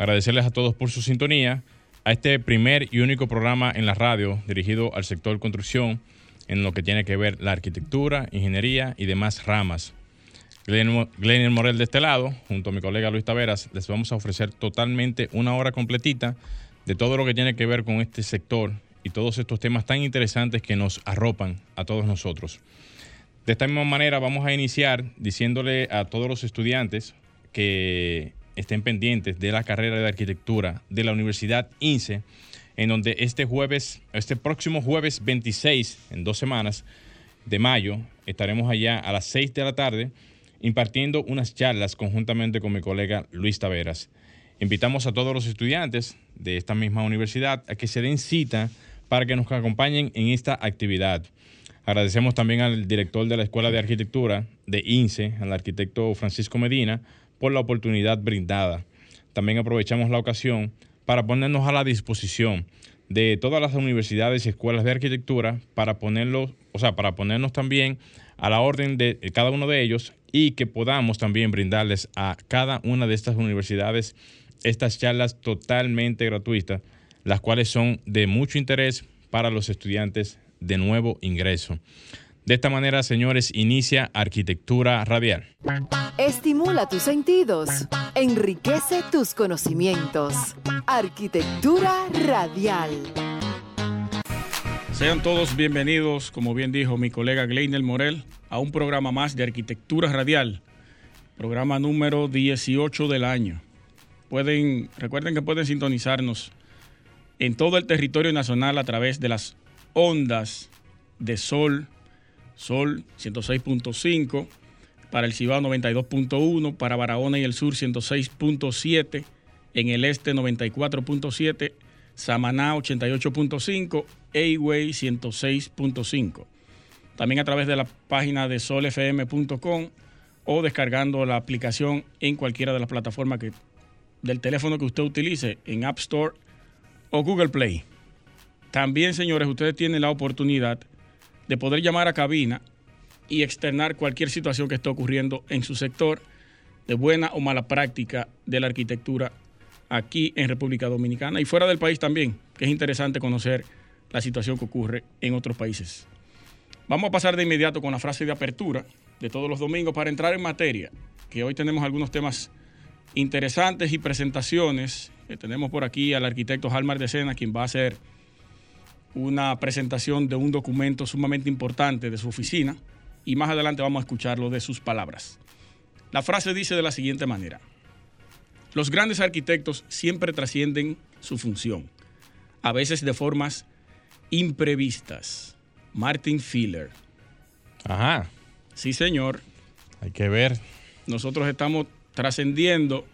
Agradecerles a todos por su sintonía a este primer y único programa en la radio dirigido al sector construcción en lo que tiene que ver la arquitectura, ingeniería y demás ramas. Glenn Morel de este lado, junto a mi colega Luis Taveras, les vamos a ofrecer totalmente una hora completita de todo lo que tiene que ver con este sector y todos estos temas tan interesantes que nos arropan a todos nosotros. De esta misma manera vamos a iniciar diciéndole a todos los estudiantes que estén pendientes de la carrera de arquitectura de la Universidad INSE, en donde este jueves, este próximo jueves 26, en dos semanas de mayo, estaremos allá a las 6 de la tarde impartiendo unas charlas conjuntamente con mi colega Luis Taveras. Invitamos a todos los estudiantes de esta misma universidad a que se den cita para que nos acompañen en esta actividad. Agradecemos también al director de la Escuela de Arquitectura de INSE, al arquitecto Francisco Medina, por la oportunidad brindada. También aprovechamos la ocasión para ponernos a la disposición de todas las universidades y escuelas de arquitectura para ponerlos, o sea, para ponernos también a la orden de cada uno de ellos y que podamos también brindarles a cada una de estas universidades estas charlas totalmente gratuitas, las cuales son de mucho interés para los estudiantes de nuevo ingreso. De esta manera, señores, inicia Arquitectura Radial. Estimula tus sentidos, enriquece tus conocimientos. Arquitectura Radial. Sean todos bienvenidos, como bien dijo mi colega Gleinel Morel, a un programa más de Arquitectura Radial, programa número 18 del año. Pueden, recuerden que pueden sintonizarnos en todo el territorio nacional a través de las ondas de Sol, Sol 106.5, para el Cibao 92.1, para Barahona y el Sur 106.7, en el Este 94.7, Samaná 88.5, Ayway 106.5. También a través de la página de solfm.com o descargando la aplicación en cualquiera de las plataformas que, del teléfono que usted utilice, en App Store o Google Play. También, señores, ustedes tienen la oportunidad de poder llamar a cabina y externar cualquier situación que esté ocurriendo en su sector de buena o mala práctica de la arquitectura aquí en República Dominicana y fuera del país también, que es interesante conocer la situación que ocurre en otros países. Vamos a pasar de inmediato con la frase de apertura de todos los domingos para entrar en materia, que hoy tenemos algunos temas interesantes y presentaciones. tenemos por aquí al arquitecto Halmar de Sena, quien va a hacer una presentación de un documento sumamente importante de su oficina y más adelante vamos a escucharlo de sus palabras. La frase dice de la siguiente manera. Los grandes arquitectos siempre trascienden su función, a veces de formas imprevistas. Martin Filler. Ajá. Sí, señor. Hay que ver. Nosotros estamos trascendiendo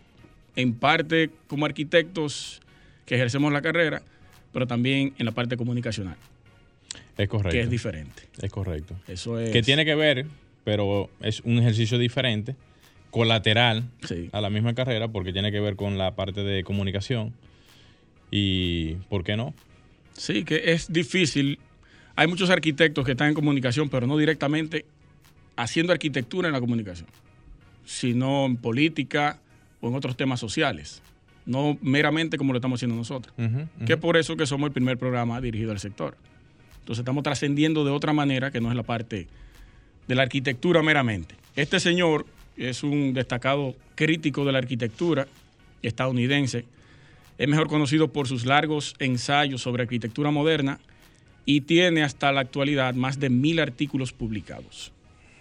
en parte como arquitectos que ejercemos la carrera, pero también en la parte comunicacional. Es correcto. Que es diferente. Es correcto. Eso es. Que tiene que ver, pero es un ejercicio diferente, colateral a la misma carrera, porque tiene que ver con la parte de comunicación. Y, ¿por qué no? Sí, que es difícil. Hay muchos arquitectos que están en comunicación, pero no directamente haciendo arquitectura en la comunicación, sino en política o en otros temas sociales no meramente como lo estamos haciendo nosotros. Que es por eso que somos el primer programa dirigido al sector. Entonces estamos trascendiendo de otra manera que no es la parte de la arquitectura meramente. Este señor es un destacado crítico de la arquitectura estadounidense. Es mejor conocido por sus largos ensayos sobre arquitectura moderna y tiene hasta la actualidad más de mil artículos publicados.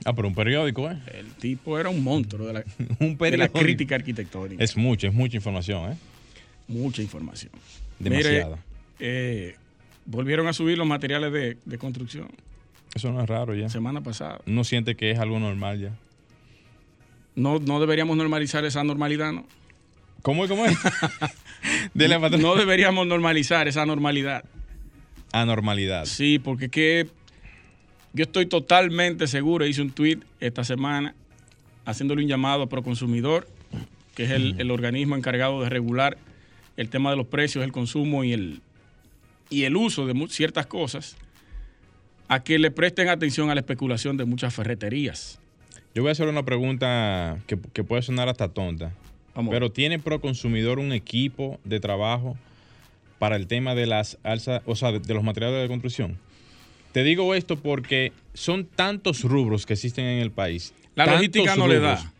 Ah, pero un periódico, ¿eh? El tipo era un monstruo de la, un de la crítica arquitectónica. Es mucha, es mucha información, ¿eh? Mucha información. Demasiada. eh, volvieron a subir los materiales de, construcción. Eso no es raro ya. Semana pasada. ¿No siente que es algo normal ya? No, no deberíamos normalizar esa normalidad, ¿no? ¿Cómo es? ¿Cómo es? No deberíamos normalizar esa normalidad. Anormalidad. Sí, porque que yo estoy totalmente seguro, hice un tweet esta semana haciéndole un llamado a Proconsumidor, que es el, el organismo encargado de regular el tema de los precios, el consumo y el, y el uso de ciertas cosas, a que le presten atención a la especulación de muchas ferreterías. Yo voy a hacer una pregunta que, que puede sonar hasta tonta. Vamos. Pero ¿tiene Proconsumidor un equipo de trabajo para el tema de las alzas, o sea, de, de los materiales de construcción? Te digo esto porque son tantos rubros que existen en el país. La logística no le da. rubros.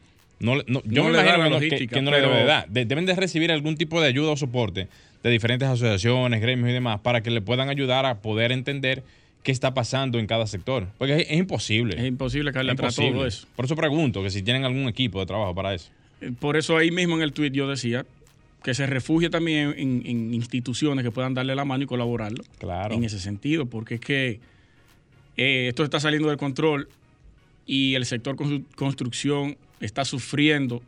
No, le- no, yo No me le imagino la que no- que, logística, que no le debe pero- de dar. De- deben de recibir algún tipo de ayuda o soporte de diferentes asociaciones, gremios y demás para que le puedan ayudar a poder entender qué está pasando en cada sector. Porque es, es imposible. Es imposible a imposible. todo eso. Por eso pregunto que si tienen algún equipo de trabajo para eso. Eh, Por eso ahí mismo en el tweet yo decía que se refugie también en, en instituciones que puedan darle la mano y colaborarlo. Claro. En ese sentido, porque es que eh, esto está saliendo del control y el sector constru- construcción está sufriendo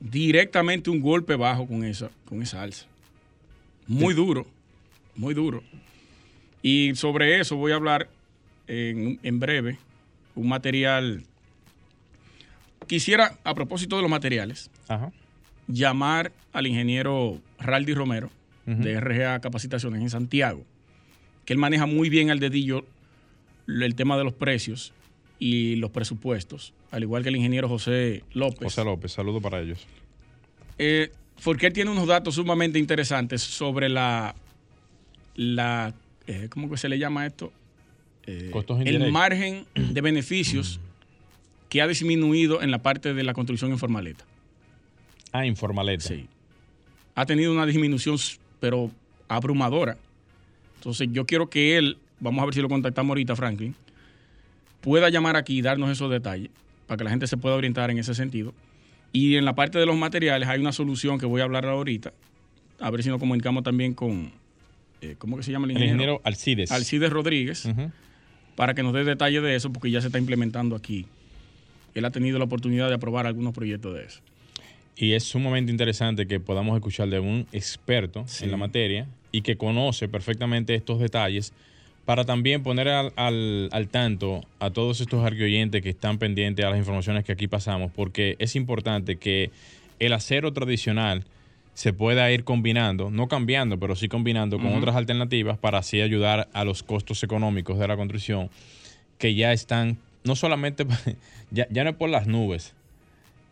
directamente un golpe bajo con esa, con esa alza. Muy duro, muy duro. Y sobre eso voy a hablar en, en breve, un material. Quisiera, a propósito de los materiales, Ajá. llamar al ingeniero Raldi Romero de RGA Capacitaciones en Santiago, que él maneja muy bien al dedillo el tema de los precios y los presupuestos, al igual que el ingeniero José López. José López, saludo para ellos. Eh, porque él tiene unos datos sumamente interesantes sobre la, la eh, ¿cómo que se le llama esto? Eh, Costos el margen de beneficios que ha disminuido en la parte de la construcción informaleta. Ah, informaleta. Sí. Ha tenido una disminución, pero abrumadora. Entonces, yo quiero que él, vamos a ver si lo contactamos ahorita, Franklin, pueda llamar aquí y darnos esos detalles para que la gente se pueda orientar en ese sentido. Y en la parte de los materiales hay una solución que voy a hablar ahorita. A ver si nos comunicamos también con, eh, ¿cómo que se llama el El ingeniero? ingeniero Alcides. Alcides Rodríguez, para que nos dé detalles de eso, porque ya se está implementando aquí. Él ha tenido la oportunidad de aprobar algunos proyectos de eso. Y es sumamente interesante que podamos escuchar de un experto Sí. en la materia y que conoce perfectamente estos detalles para también poner al, al- al tanto a todos estos arqueoyentes que están pendientes a las informaciones que aquí pasamos, porque es importante que el acero tradicional se pueda ir combinando, no cambiando, pero sí combinando con otras alternativas para así ayudar a los costos económicos de la construcción que ya están, no solamente, ya, ya no es por las nubes,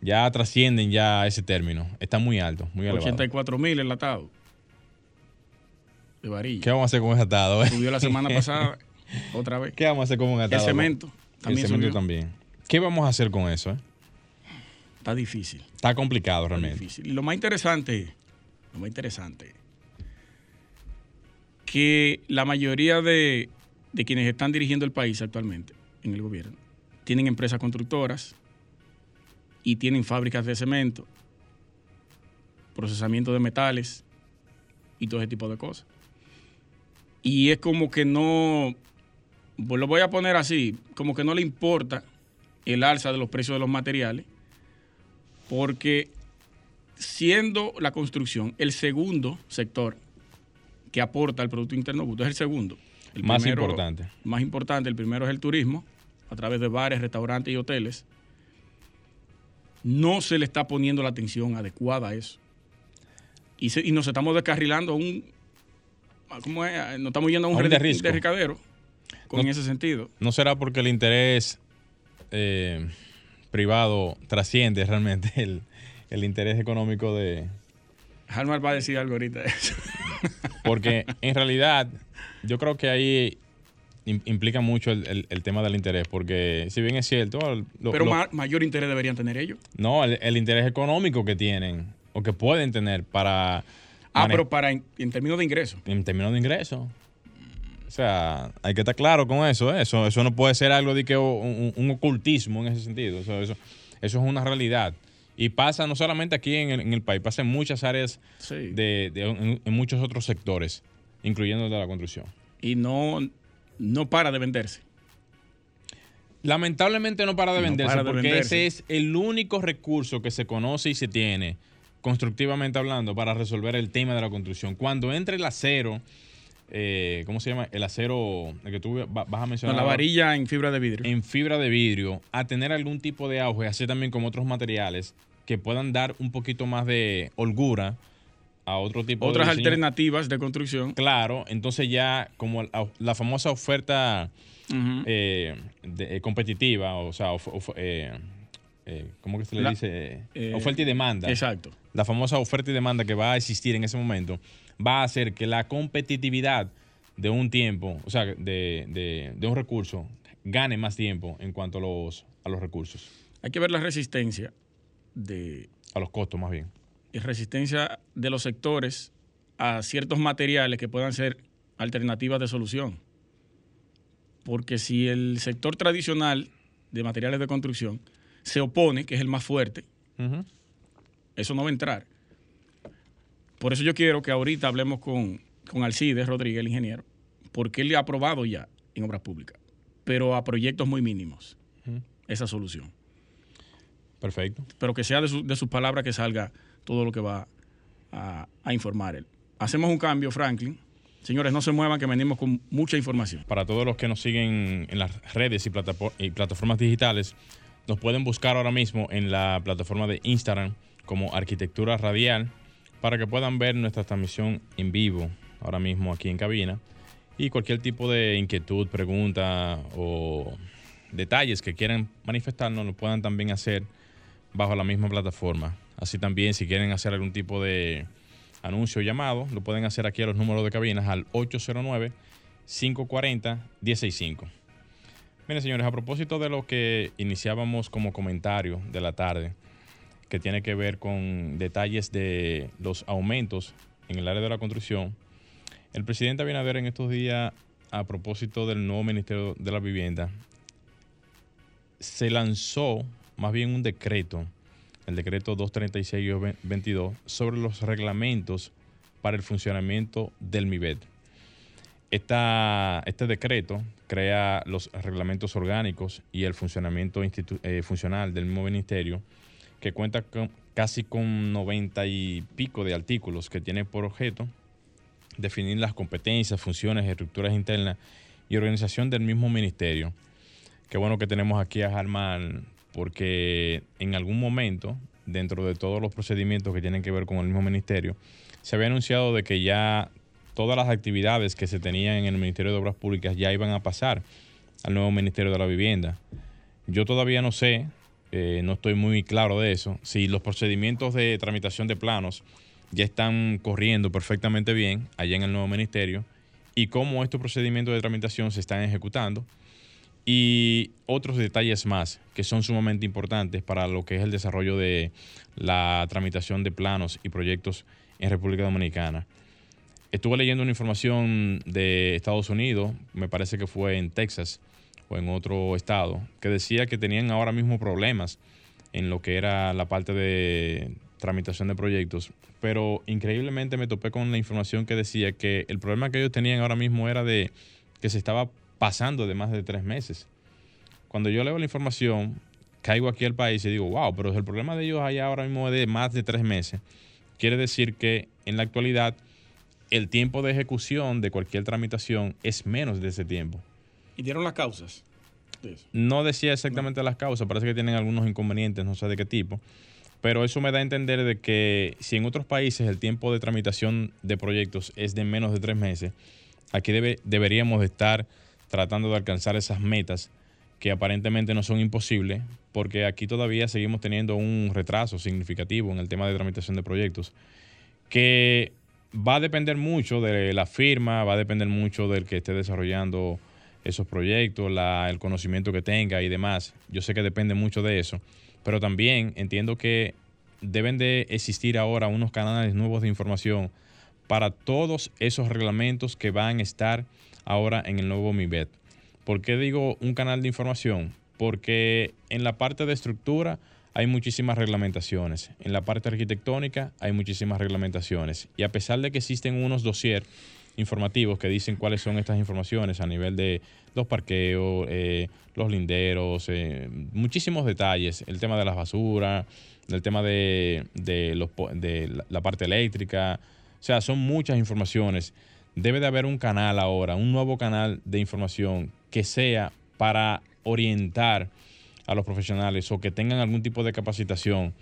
ya trascienden ya ese término, está muy alto, muy elevado. 84 mil enlatados de varilla. ¿Qué vamos a hacer con ese atado? eh? Subió la semana pasada otra vez. ¿Qué vamos a hacer con un El atado? cemento también el cemento subió. también. ¿Qué vamos a hacer con eso? eh? Está difícil. Está complicado Está realmente. difícil. Y lo más interesante, lo más interesante, que la mayoría de, de quienes están dirigiendo el país actualmente en el gobierno tienen empresas constructoras y tienen fábricas de cemento, procesamiento de metales y todo ese tipo de cosas. Y es como que no, pues lo voy a poner así, como que no le importa el alza de los precios de los materiales, porque siendo la construcción el segundo sector que aporta al Producto Interno Bruto, es el segundo. El Más primero- importante. Más importante, el primero es el turismo, a través de bares, restaurantes y hoteles. No se le está poniendo la atención adecuada a eso. Y, se- y nos estamos descarrilando a un. ¿Cómo es? Nos estamos yendo a un, A un redi- derrisco. derricadero con No- ese sentido. ¿No será porque el interés eh, privado trasciende realmente el, el interés económico de... Harmar va a decir algo ahorita de eso. Porque en realidad yo creo que ahí im- implica mucho el, el- el tema del interés, porque si bien es cierto, lo- Pero lo- ma- mayor interés deberían tener ellos. no, el, el interés económico que tienen o que pueden tener para... Ah, pero para en, en términos de ingresos. en términos de ingresos. O sea, hay que estar claro con eso. ¿eh? Eso, eso no puede ser algo de que un, un ocultismo en ese sentido. Eso, eso, eso es una realidad. Y pasa no solamente aquí en el, en el país, pasa en muchas áreas, Sí. de, de- en, en muchos otros sectores, incluyendo el de la construcción. Y no, no para de venderse. Lamentablemente no para de No venderse, para de porque venderse. ese es el único recurso que se conoce y se tiene constructivamente hablando, para resolver el tema de la construcción. Cuando entre el acero, eh, ¿cómo se llama? El acero el que tú va- vas a mencionar. la varilla en fibra de vidrio. en fibra de vidrio, a tener algún tipo de auge, así también como otros materiales que puedan dar un poquito más de holgura a otro tipo Otras de alternativas de construcción. Claro, entonces ya como la, la famosa oferta eh, de- eh, competitiva, o sea, of- of- eh, ¿cómo que se le La- dice? eh, oferta y demanda. Exacto. La famosa oferta y demanda que va a existir en ese momento va a hacer que la competitividad de un tiempo, o sea, de, de- de un recurso, gane más tiempo en cuanto a los, a los recursos, Hay que ver la resistencia de a los costos más bien. y resistencia de los sectores a ciertos materiales que puedan ser alternativas de solución. Porque si el sector tradicional de materiales de construcción se opone, que es el más fuerte, eso no va a entrar. Por eso yo quiero que ahorita hablemos con, con Alcides Rodríguez, el ingeniero, porque él le ha aprobado ya en obras públicas, pero a proyectos muy mínimos, esa solución. Perfecto. pero que sea de, su- de sus palabras que salga todo lo que va a, a informar él. Hacemos un cambio, Franklin. Señores, no se muevan, que venimos con mucha información. Para todos los que nos siguen en las redes y plataformas digitales, nos pueden buscar ahora mismo en la plataforma de Instagram como Arquitectura Radial para que puedan ver nuestra transmisión en vivo ahora mismo aquí en cabina y cualquier tipo de inquietud, pregunta o detalles que quieran manifestarnos lo puedan también hacer bajo la misma plataforma. Así también si quieren hacer algún tipo de anuncio o llamado, lo pueden hacer aquí a los números de cabinas al 809 540 165. Miren, señores, a propósito de lo que iniciábamos como comentario de la tarde, que tiene que ver con detalles de los aumentos en el área de la construcción, el presidente Abinader en estos días, a propósito del nuevo Ministerio de la Vivienda, se lanzó más bien un decreto, el decreto 236-22, sobre los reglamentos para el funcionamiento del MIBET. Este decreto crea los reglamentos orgánicos y el funcionamiento eh, funcional del mismo ministerio, que cuenta con, casi con 90 y pico de artículos que tiene por objeto definir las competencias, funciones, estructuras internas y organización del mismo ministerio. Qué bueno que tenemos aquí a Jarman, porque en algún momento, dentro de todos los procedimientos que tienen que ver con el mismo ministerio, se había anunciado de que ya todas las actividades que se tenían en el Ministerio de Obras Públicas ya iban a pasar al nuevo Ministerio de la Vivienda. Yo todavía no sé, eh, no estoy muy claro de eso, si los procedimientos de tramitación de planos ya están corriendo perfectamente bien allá en el nuevo ministerio y cómo estos procedimientos de tramitación se están ejecutando y otros detalles más que son sumamente importantes para lo que es el desarrollo de la tramitación de planos y proyectos en República Dominicana. Estuve leyendo una información de Estados Unidos, me parece que fue en Texas o en otro estado, que decía que tenían ahora mismo problemas en lo que era la parte de tramitación de proyectos, pero increíblemente me topé con la información que decía que el problema que ellos tenían ahora mismo era de que se estaba pasando de más de tres meses. Cuando yo leo la información, caigo aquí al país y digo, wow, pero el problema de ellos allá ahora mismo es de más de tres meses. Quiere decir que en la actualidad el tiempo de ejecución de cualquier tramitación es menos de ese tiempo. ¿Y dieron las causas de eso? No decía exactamente las causas, parece que tienen algunos inconvenientes, no sé de qué tipo. Pero eso me da a entender de que si en otros países el tiempo de tramitación de proyectos es de menos de tres meses, aquí debe, deberíamos de estar tratando de alcanzar esas metas que aparentemente no son imposibles, porque aquí todavía seguimos teniendo un retraso significativo en el tema de tramitación de proyectos, que va a depender mucho de la firma, va a depender mucho del que esté desarrollando esos proyectos, el conocimiento que tenga y demás. Yo sé que depende mucho de eso, pero también entiendo que deben de existir ahora unos canales nuevos de información para todos esos reglamentos que van a estar ahora en el nuevo MIBET. ¿Por qué digo un canal de información? Porque en la parte de estructura hay muchísimas reglamentaciones, en la parte arquitectónica hay muchísimas reglamentaciones y a pesar de que existen unos dossier informativos que dicen cuáles son estas informaciones a nivel de los parqueos, eh, los linderos, eh, muchísimos detalles, el tema de las basuras, el tema de, la parte eléctrica, o sea, son muchas informaciones. Debe de haber un canal ahora, un nuevo canal de información que sea para orientar a los profesionales o que tengan algún tipo de capacitación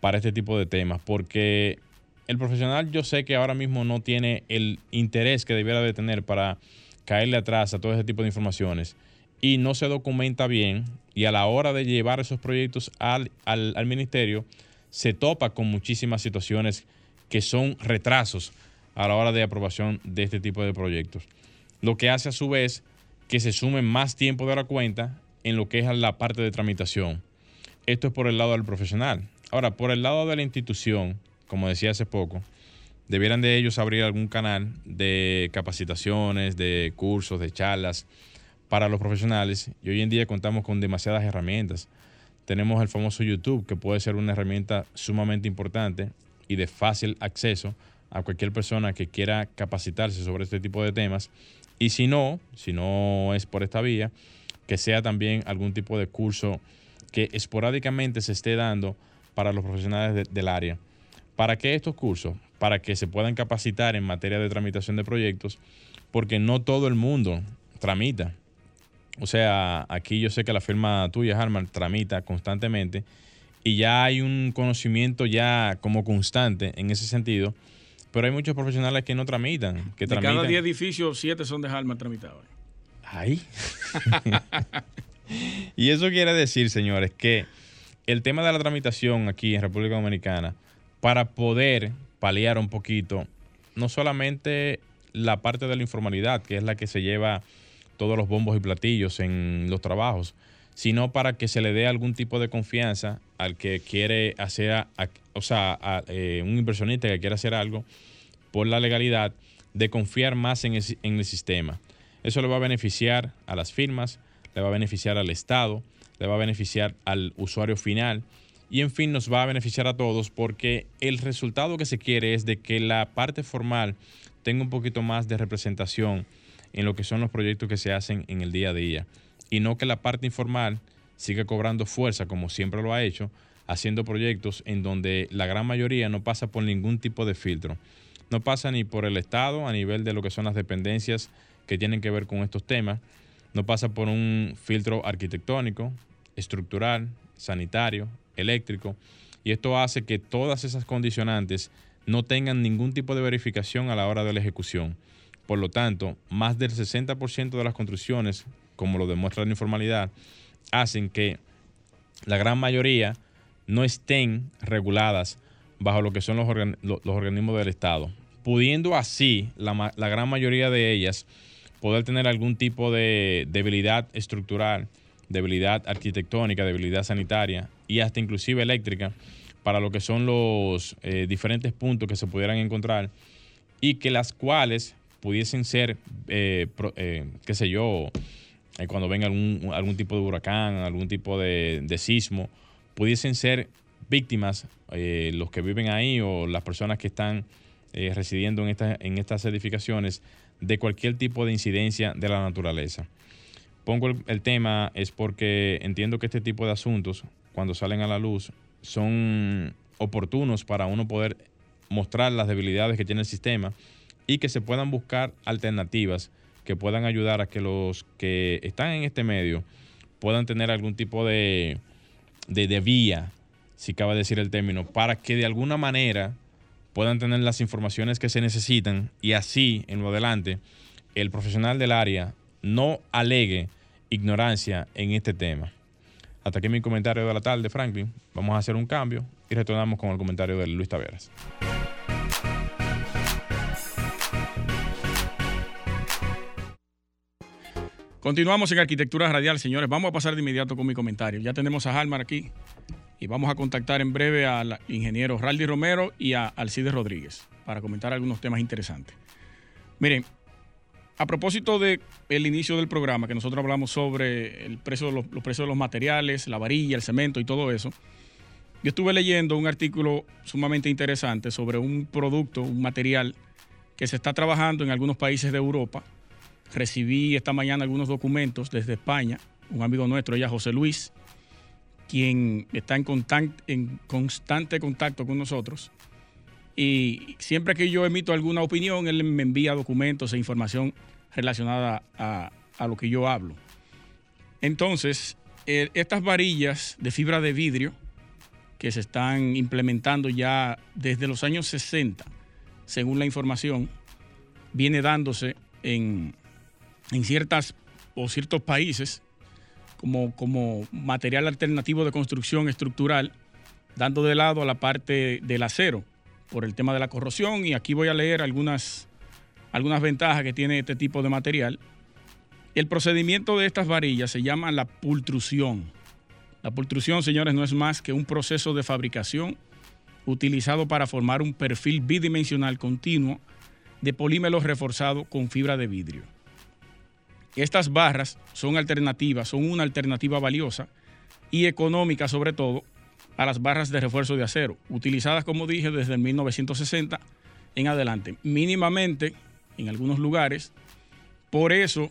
para este tipo de temas, porque el profesional yo sé que ahora mismo no tiene el interés que debiera de tener para caerle atrás a todo ese tipo de informaciones y no se documenta bien y a la hora de llevar esos proyectos al, al, ministerio se topa con muchísimas situaciones que son retrasos a la hora de aprobación de este tipo de proyectos. Lo que hace a su vez que se sume más tiempo de la cuenta en lo que es la parte de tramitación. Esto es por el lado del profesional. Ahora, por el lado de la institución, como decía hace poco, debieran de ellos abrir algún canal de capacitaciones, de cursos, de charlas para los profesionales. Y hoy en día contamos con demasiadas herramientas. Tenemos el famoso YouTube, que puede ser una herramienta sumamente importante y de fácil acceso a cualquier persona que quiera capacitarse sobre este tipo de temas. Y si no, si no es por esta vía, que sea también algún tipo de curso que esporádicamente se esté dando para los profesionales del área. ¿Para qué estos cursos? Para que se puedan capacitar en materia de tramitación de proyectos, porque no todo el mundo tramita. O sea, aquí yo sé que la firma tuya, Harman, tramita constantemente y ya hay un conocimiento ya como constante en ese sentido, pero hay muchos profesionales que no tramitan. Que de cada 10 edificios, 7 son de Harman tramitados. Ay. y eso quiere decir, señores, que el tema de la tramitación aquí en República Dominicana para poder paliar un poquito, no solamente la parte de la informalidad, que es la que se lleva todos los bombos y platillos en los trabajos, sino para que se le dé algún tipo de confianza al que quiere hacer, o sea, a, eh, un inversionista que quiere hacer algo por la legalidad, de confiar más en el sistema. Eso le va a beneficiar a las firmas, le va a beneficiar al Estado, le va a beneficiar al usuario final y en fin nos va a beneficiar a todos porque el resultado que se quiere es de que la parte formal tenga un poquito más de representación en lo que son los proyectos que se hacen en el día a día y no que la parte informal siga cobrando fuerza como siempre lo ha hecho, haciendo proyectos en donde la gran mayoría no pasa por ningún tipo de filtro. No pasa ni por el Estado a nivel de lo que son las dependencias que tienen que ver con estos temas, no pasa por un filtro arquitectónico, estructural, sanitario, eléctrico, y esto hace que todas esas condicionantes no tengan ningún tipo de verificación a la hora de la ejecución. Por lo tanto, más del 60% de las construcciones, como lo demuestra la informalidad, hacen que la gran mayoría no estén reguladas bajo lo que son los, organismos del Estado, pudiendo así la, la, gran mayoría de ellas poder tener algún tipo de debilidad estructural debilidad arquitectónica, debilidad sanitaria y hasta inclusive eléctrica para lo que son los eh, diferentes puntos que se pudieran encontrar y que las cuales pudiesen ser, eh, eh, qué sé yo, cuando venga algún, algún, tipo de huracán, algún tipo de, sismo, pudiesen ser víctimas los que viven ahí o las personas que están residiendo en, en estas edificaciones de cualquier tipo de incidencia de la naturaleza. Pongo el, tema es porque entiendo que este tipo de asuntos, cuando salen a la luz, son oportunos para uno poder mostrar las debilidades que tiene el sistema y que se puedan buscar alternativas que puedan ayudar a que los que están en este medio puedan tener algún tipo de, de, de vía, si cabe decir el término, para que de alguna manera puedan tener las informaciones que se necesitan y así en lo adelante el profesional del área no alegue ignorancia en este tema. Hasta aquí mi comentario de la tarde, Franklin. Vamos a hacer un cambio y retornamos con el comentario de Luis Taveras. Continuamos en Arquitectura Radial, señores. Vamos a pasar de inmediato con mi comentario. Ya tenemos a Halmar aquí y vamos a contactar en breve al ingeniero Raldi Romero y a Alcides Rodríguez para comentar algunos temas interesantes. Miren, a propósito del el inicio del programa, que nosotros hablamos sobre el precio los, precios de los materiales, la varilla, el cemento y todo eso, yo estuve leyendo un artículo sumamente interesante sobre un producto, un material que se está trabajando en algunos países de Europa. Recibí esta mañana algunos documentos desde España, un amigo nuestro, ella José Luis, quien está en, constante contacto con nosotros. Y siempre que yo emito alguna opinión, él me envía documentos e información relacionada a, lo que yo hablo. Entonces, eh, estas varillas de fibra de vidrio que se están implementando ya desde los años 60, según la información, viene dándose en, en ciertas o ciertos países como, como material alternativo de construcción estructural, dando de lado a la parte del acero por el tema de la corrosión. Y aquí voy a leer algunas, algunas ventajas que tiene este tipo de material. El procedimiento de estas varillas se llama la pultrusión. La pultrusión, señores, no es más que un proceso de fabricación utilizado para formar un perfil bidimensional continuo de polímeros reforzado con fibra de vidrio. Estas barras son alternativas, son una alternativa valiosa y económica sobre todo a las barras de refuerzo de acero, utilizadas como dije desde 1960 en adelante, mínimamente en algunos lugares. Por eso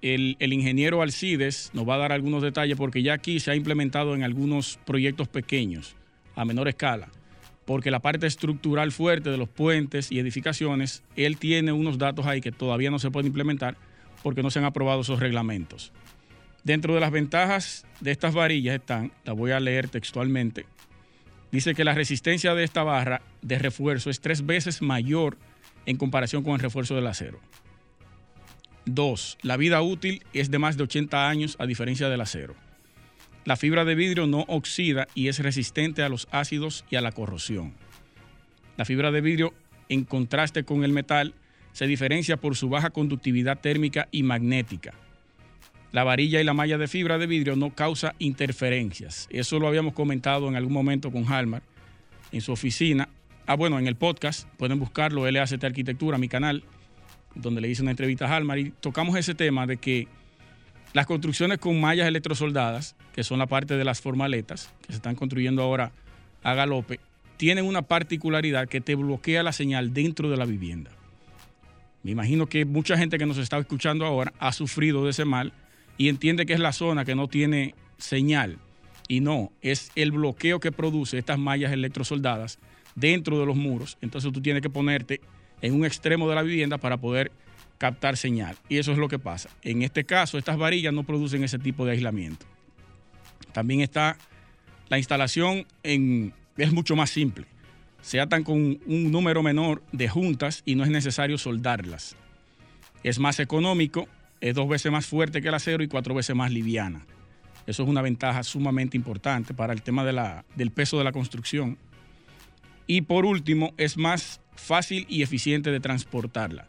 el, el, ingeniero Alcides nos va a dar algunos detalles porque ya aquí se ha implementado en algunos proyectos pequeños, a menor escala, porque la parte estructural fuerte de los puentes y edificaciones, él tiene unos datos ahí que todavía no se pueden implementar porque no se han aprobado esos reglamentos. Dentro de las ventajas de estas varillas están, la voy a leer textualmente, dice que la resistencia de esta barra de refuerzo es tres veces mayor en comparación con el refuerzo del acero. Dos, la vida útil es de más de 80 años a diferencia del acero. La fibra de vidrio no oxida y es resistente a los ácidos y a la corrosión. La fibra de vidrio, en contraste con el metal, se diferencia por su baja conductividad térmica y magnética. La varilla y la malla de fibra de vidrio no causa interferencias. Eso lo habíamos comentado en algún momento con Halmar en su oficina. Ah, bueno, en el podcast pueden buscarlo, LACT Arquitectura, mi canal, donde le hice una entrevista a Halmar y tocamos ese tema de que las construcciones con mallas electrosoldadas, que son la parte de las formaletas, que se están construyendo ahora a galope, tienen una particularidad que te bloquea la señal dentro de la vivienda. Me imagino que mucha gente que nos está escuchando ahora ha sufrido de ese mal y entiende que es la zona que no tiene señal. Y no, es el bloqueo que produce estas mallas electrosoldadas dentro de los muros. Entonces tú tienes que ponerte en un extremo de la vivienda para poder captar señal. Y eso es lo que pasa. En este caso, estas varillas no producen ese tipo de aislamiento. También está la instalación en, es mucho más simple se atan con un número menor de juntas y no es necesario soldarlas. Es más económico, es dos veces más fuerte que el acero y cuatro veces más liviana. Eso es una ventaja sumamente importante para el tema de la, del peso de la construcción. Y por último, es más fácil y eficiente de transportarla.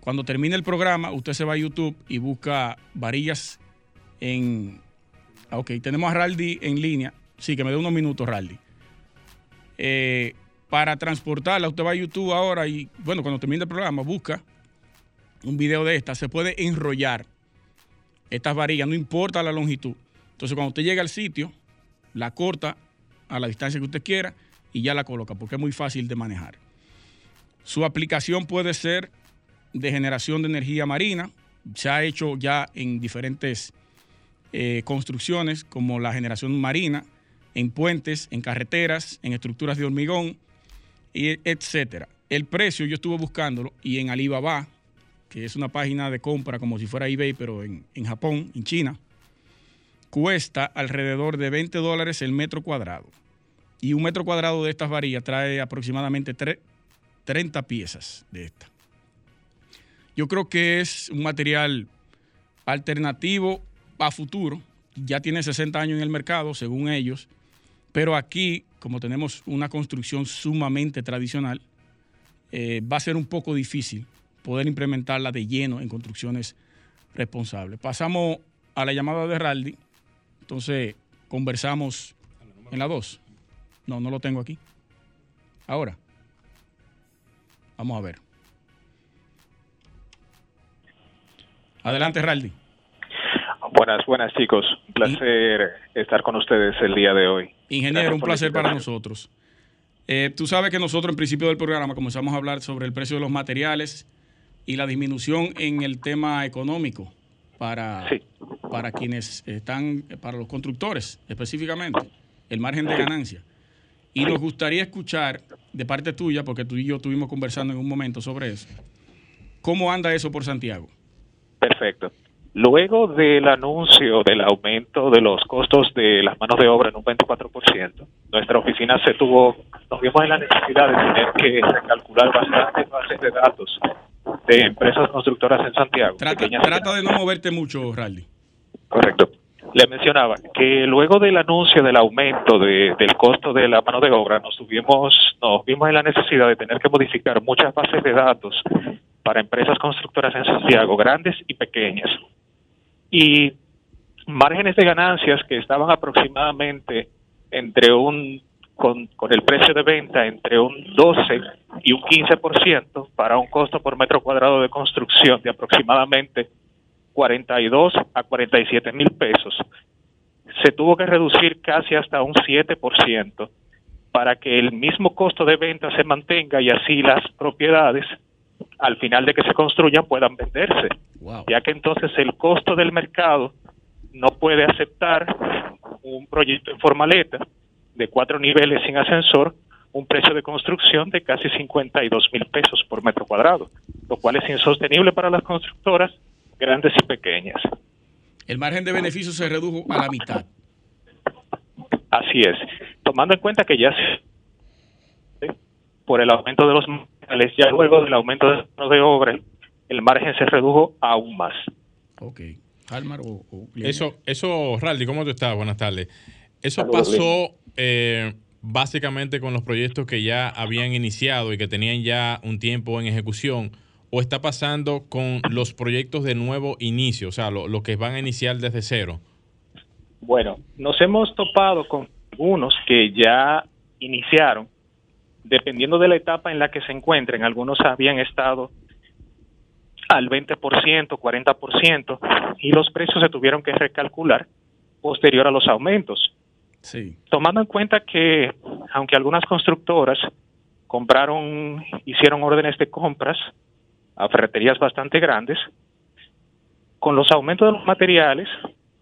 Cuando termine el programa, usted se va a YouTube y busca varillas en... Ah, ok, tenemos a Raldi en línea. Sí, que me dé unos minutos, Raldi. Eh, para transportarla. Usted va a YouTube ahora y, bueno, cuando termine el programa, busca un video de esta. Se puede enrollar estas varillas, no importa la longitud. Entonces, cuando usted llega al sitio, la corta a la distancia que usted quiera y ya la coloca, porque es muy fácil de manejar. Su aplicación puede ser de generación de energía marina. Se ha hecho ya en diferentes eh, construcciones, como la generación marina, en puentes, en carreteras, en estructuras de hormigón, etcétera. El precio yo estuve buscándolo y en Alibaba, que es una página de compra como si fuera eBay, pero en, Japón, en China, cuesta alrededor de 20 dólares el metro cuadrado. Y un metro cuadrado de estas varillas trae aproximadamente 30 piezas de esta. Yo creo que es un material alternativo a futuro. Ya tiene 60 años en el mercado, según ellos. Pero aquí como tenemos una construcción sumamente tradicional, eh, va a ser un poco difícil poder implementarla de lleno en construcciones responsables. Pasamos a la llamada de Raldi, entonces conversamos en la 2. No, no lo tengo aquí. Ahora, vamos a ver. Adelante, Raldi. Buenas, buenas chicos. Un placer estar con ustedes el día de hoy. Ingeniero, un placer para nosotros. Eh, tú sabes que nosotros en principio del programa comenzamos a hablar sobre el precio de los materiales y la disminución en el tema económico para, para quienes están, para los constructores específicamente, el margen de ganancia. Y nos gustaría escuchar de parte tuya, porque tú y yo estuvimos conversando en un momento sobre eso, ¿cómo anda eso por Santiago? Perfecto. Luego del anuncio del aumento de los costos de las manos de obra en un 24%, nuestra oficina se tuvo, nos vimos en la necesidad de tener que recalcular bastantes bases de datos de empresas constructoras en Santiago. Trata, de no moverte mucho, Rally. Correcto. Le mencionaba que luego del anuncio del aumento del costo de la mano de obra, nos tuvimos, nos vimos en la necesidad de tener que modificar muchas bases de datos para empresas constructoras en Santiago, grandes y pequeñas y márgenes de ganancias que estaban aproximadamente entre un con, con el precio de venta entre un 12 y un 15% para un costo por metro cuadrado de construcción de aproximadamente 42 a 47 mil pesos. Se tuvo que reducir casi hasta un 7% para que el mismo costo de venta se mantenga y así las propiedades al final de que se construyan puedan venderse, ya que entonces el costo del mercado no puede aceptar un proyecto en formaleta de cuatro niveles sin ascensor, un precio de construcción de casi 52 mil pesos por metro cuadrado, lo cual es insostenible para las constructoras grandes y pequeñas. El margen de beneficio se redujo a la mitad. Así es, tomando en cuenta que ya se, por el aumento de los ya luego del aumento de de obra, el margen se redujo aún más. Ok. Almar o, Eso, eso, Raldi, ¿cómo tú estás? Buenas tardes. Eso pasó eh, básicamente con los proyectos que ya habían iniciado y que tenían ya un tiempo en ejecución, o está pasando con los proyectos de nuevo inicio, o sea, los lo que van a iniciar desde cero. Bueno, nos hemos topado con algunos que ya iniciaron dependiendo de la etapa en la que se encuentren, algunos habían estado al 20%, 40%, y los precios se tuvieron que recalcular posterior a los aumentos. Sí. Tomando en cuenta que, aunque algunas constructoras compraron, hicieron órdenes de compras a ferreterías bastante grandes, con los aumentos de los materiales,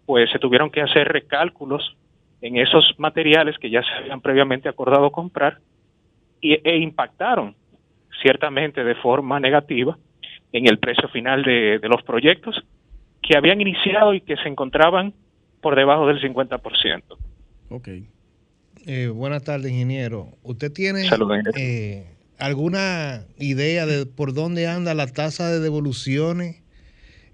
pues se tuvieron que hacer recálculos en esos materiales que ya se habían previamente acordado comprar e impactaron ciertamente de forma negativa en el precio final de, los proyectos que habían iniciado y que se encontraban por debajo del 50%. Ok. Eh, buenas tardes, ingeniero. ¿Usted tiene eh, alguna idea de por dónde anda la tasa de devoluciones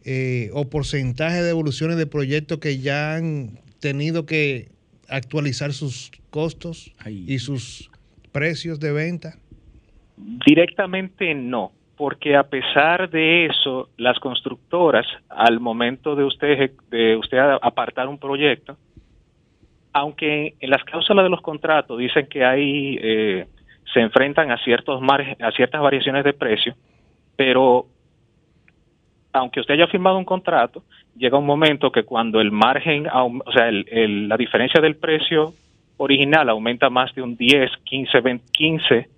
eh, o porcentaje de devoluciones de proyectos que ya han tenido que actualizar sus costos y sus precios de venta? Directamente no, porque a pesar de eso, las constructoras, al momento de usted, de usted apartar un proyecto, aunque en las cláusulas de los contratos dicen que hay, eh, se enfrentan a, ciertos a ciertas variaciones de precio, pero aunque usted haya firmado un contrato, llega un momento que cuando el margen, o sea, la diferencia del precio original aumenta más de un 10, 15, 20, 15,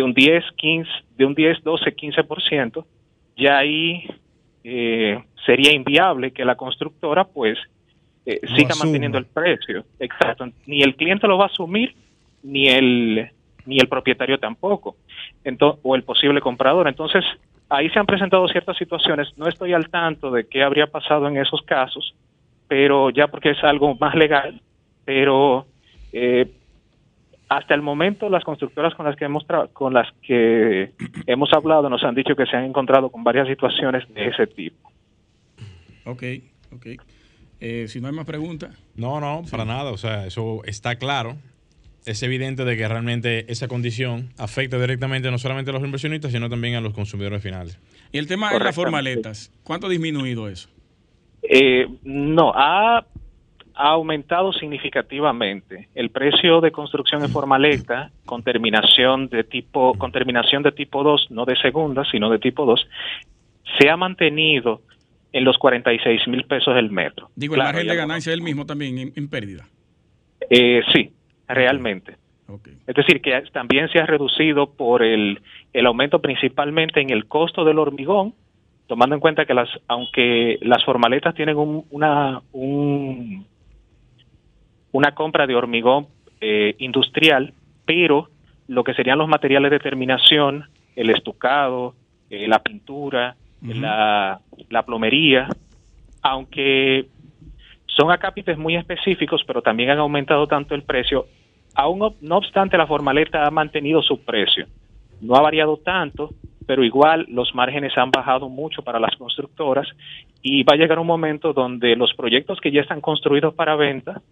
de un 10, 15, de un 10, 12, 15%, ya ahí eh, sería inviable que la constructora pues eh, siga manteniendo el precio. Exacto. Ni el cliente lo va a asumir, ni el ni el propietario tampoco, entonces, o el posible comprador. Entonces, ahí se han presentado ciertas situaciones. No estoy al tanto de qué habría pasado en esos casos, pero ya porque es algo más legal, pero eh, hasta el momento las constructoras con las que hemos con las que hemos hablado nos han dicho que se han encontrado con varias situaciones de ese tipo. Ok, ok. Eh, si no hay más preguntas. No, no, para nada. O sea, eso está claro. Es evidente de que realmente esa condición afecta directamente no solamente a los inversionistas, sino también a los consumidores finales. Y el tema de las formaletas, ¿cuánto ha disminuido eso? Eh, no, ha ha aumentado significativamente. El precio de construcción en formaleta con terminación de tipo con terminación de tipo 2, no de segunda, sino de tipo 2, se ha mantenido en los 46 mil pesos el metro. Digo, el margen de ganancia es el mismo también en, pérdida. Eh, sí, realmente. Okay. Es decir, que también se ha reducido por el, el aumento principalmente en el costo del hormigón, tomando en cuenta que las, aunque las formaletas tienen una, una compra de hormigón eh, industrial, pero lo que serían los materiales de terminación, el estucado, eh, la pintura, la, la plomería, aunque son acápites muy específicos, pero también han aumentado tanto el precio, aún no obstante la formaleta ha mantenido su precio. No ha variado tanto, pero igual los márgenes han bajado mucho para las constructoras y va a llegar un momento donde los proyectos que ya están construidos para venta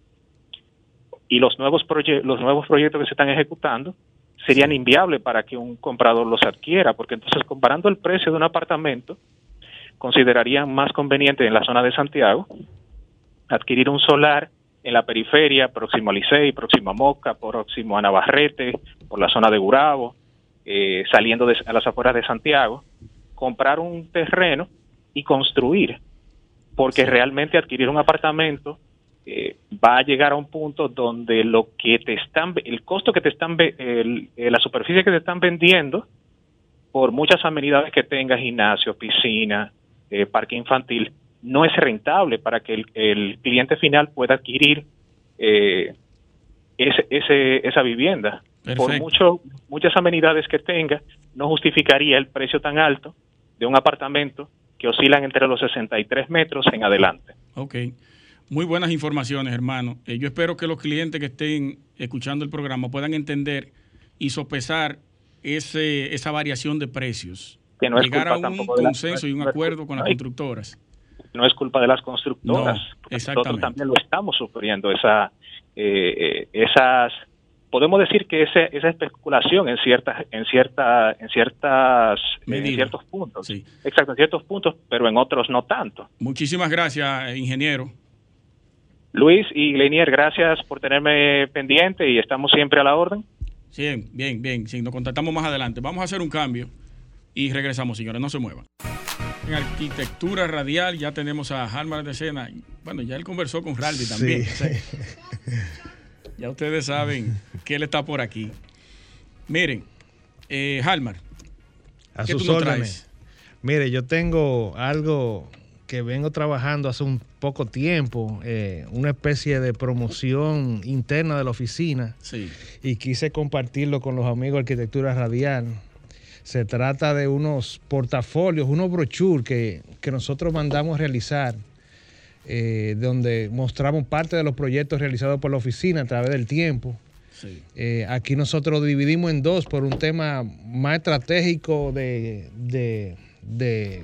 y los nuevos, los nuevos proyectos que se están ejecutando serían inviables para que un comprador los adquiera, porque entonces comparando el precio de un apartamento, considerarían más conveniente en la zona de Santiago adquirir un solar en la periferia, próximo a Licey, próximo a Moca, próximo a Navarrete, por la zona de Gurabo, eh, saliendo de, a las afueras de Santiago, comprar un terreno y construir, porque realmente adquirir un apartamento va a llegar a un punto donde lo que te están, el costo que te están, el, eh, la superficie que te están vendiendo, por muchas amenidades que tenga, gimnasio, piscina, parque infantil, no es rentable para que el, cliente final pueda adquirir ese, ese, esa vivienda por mucho, muchas amenidades que tenga, no justificaría el precio tan alto de un apartamento que oscilan entre los 63 metros en adelante. Ok. Muy buenas informaciones, hermano. Eh, yo espero que los clientes que estén escuchando el programa puedan entender y sopesar ese, esa variación de precios. Que no Llegar a un consenso y un acuerdo con las constructoras. No es culpa de las constructoras. nosotros también lo estamos sufriendo, esa, eh, eh, esas podemos decir que ese, esa especulación en ciertas en cierta, en ciertas en ciertos puntos sí. exacto en ciertos puntos pero en otros no tanto muchísimas gracias ingeniero Luis y Lenier gracias por tenerme pendiente y estamos siempre a la orden. Bien bien bien sí, nos contactamos más adelante. Vamos a hacer un cambio y regresamos señores no se muevan. En arquitectura radial ya tenemos a Halmar de Sena. Bueno ya él conversó con Raldi también Ya ustedes saben que él está por aquí. Miren, eh, Halmar, a ¿qué sus tú órdenes. Mire, yo tengo algo que vengo trabajando hace un poco tiempo, eh, una especie de promoción interna de la oficina. Sí. Y quise compartirlo con los amigos de Arquitectura Radial. Se trata de unos portafolios, unos brochures que, que nosotros mandamos realizar eh, donde mostramos parte de los proyectos realizados por la oficina a través del tiempo. Eh, aquí nosotros dividimos en dos por un tema más estratégico de, de, de,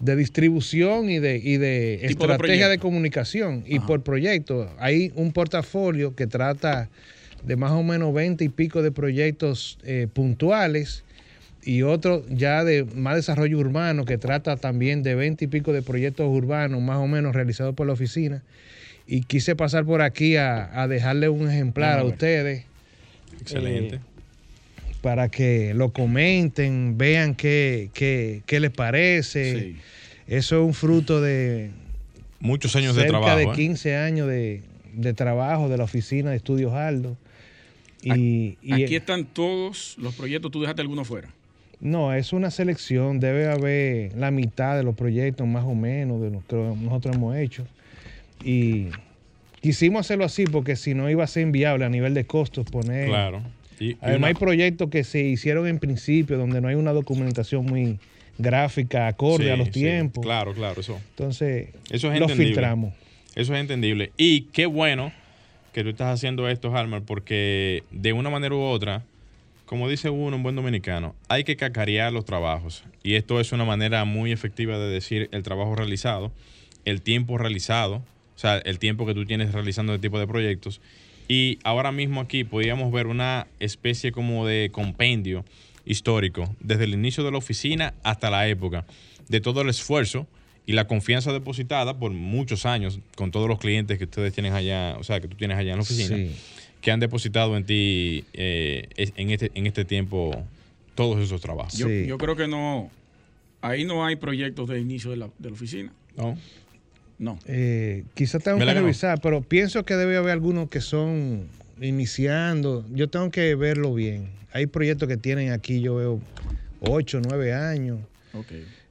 distribución y de, y de estrategia de, comunicación y por proyecto. Hay un portafolio que trata de más o menos 20 y pico de proyectos eh, puntuales y otro ya de más desarrollo urbano que trata también de 20 y pico de proyectos urbanos más o menos realizados por la oficina. Y quise pasar por aquí a, dejarle un ejemplar a ustedes. Excelente. Eh, para que lo comenten, vean qué, qué, les parece. Eso es un fruto de... Muchos años de trabajo. Cerca de 15 ¿eh? años de, trabajo de la oficina de Estudios Aldo. Y, aquí están todos los proyectos, tú dejaste alguno fuera. No, es una selección, debe haber la mitad de los proyectos más o menos de los que nosotros hemos hecho. Y quisimos hacerlo así porque si no iba a ser inviable a nivel de costos poner... Claro. Además hay proyectos que se hicieron en principio donde no hay una documentación muy gráfica, acorde a los tiempos. claro, claro, eso. Entonces, eso es lo filtramos. Eso es entendible. Y qué bueno que tú estás haciendo esto, Halmar, porque de una manera u otra como dice uno, un buen dominicano, hay que cacarear los trabajos. Y esto es una manera muy efectiva de decir el trabajo realizado, el tiempo realizado, o sea, el tiempo que tú tienes realizando este tipo de proyectos. Y ahora mismo aquí podríamos ver una especie como de compendio histórico, desde el inicio de la oficina hasta la época, de todo el esfuerzo y la confianza depositada por muchos años con todos los clientes que ustedes tienen allá, o sea, que tú tienes allá en la oficina. Sí que han depositado en ti eh, en, este, en este tiempo todos esos trabajos. Yo, creo que no, ahí no hay proyectos de inicio de la, de la oficina. No. No. Eh, quizás tengo que revisar, pero pienso que debe haber algunos que son iniciando, yo tengo que verlo bien. Hay proyectos que tienen aquí, yo veo 8, 9 años.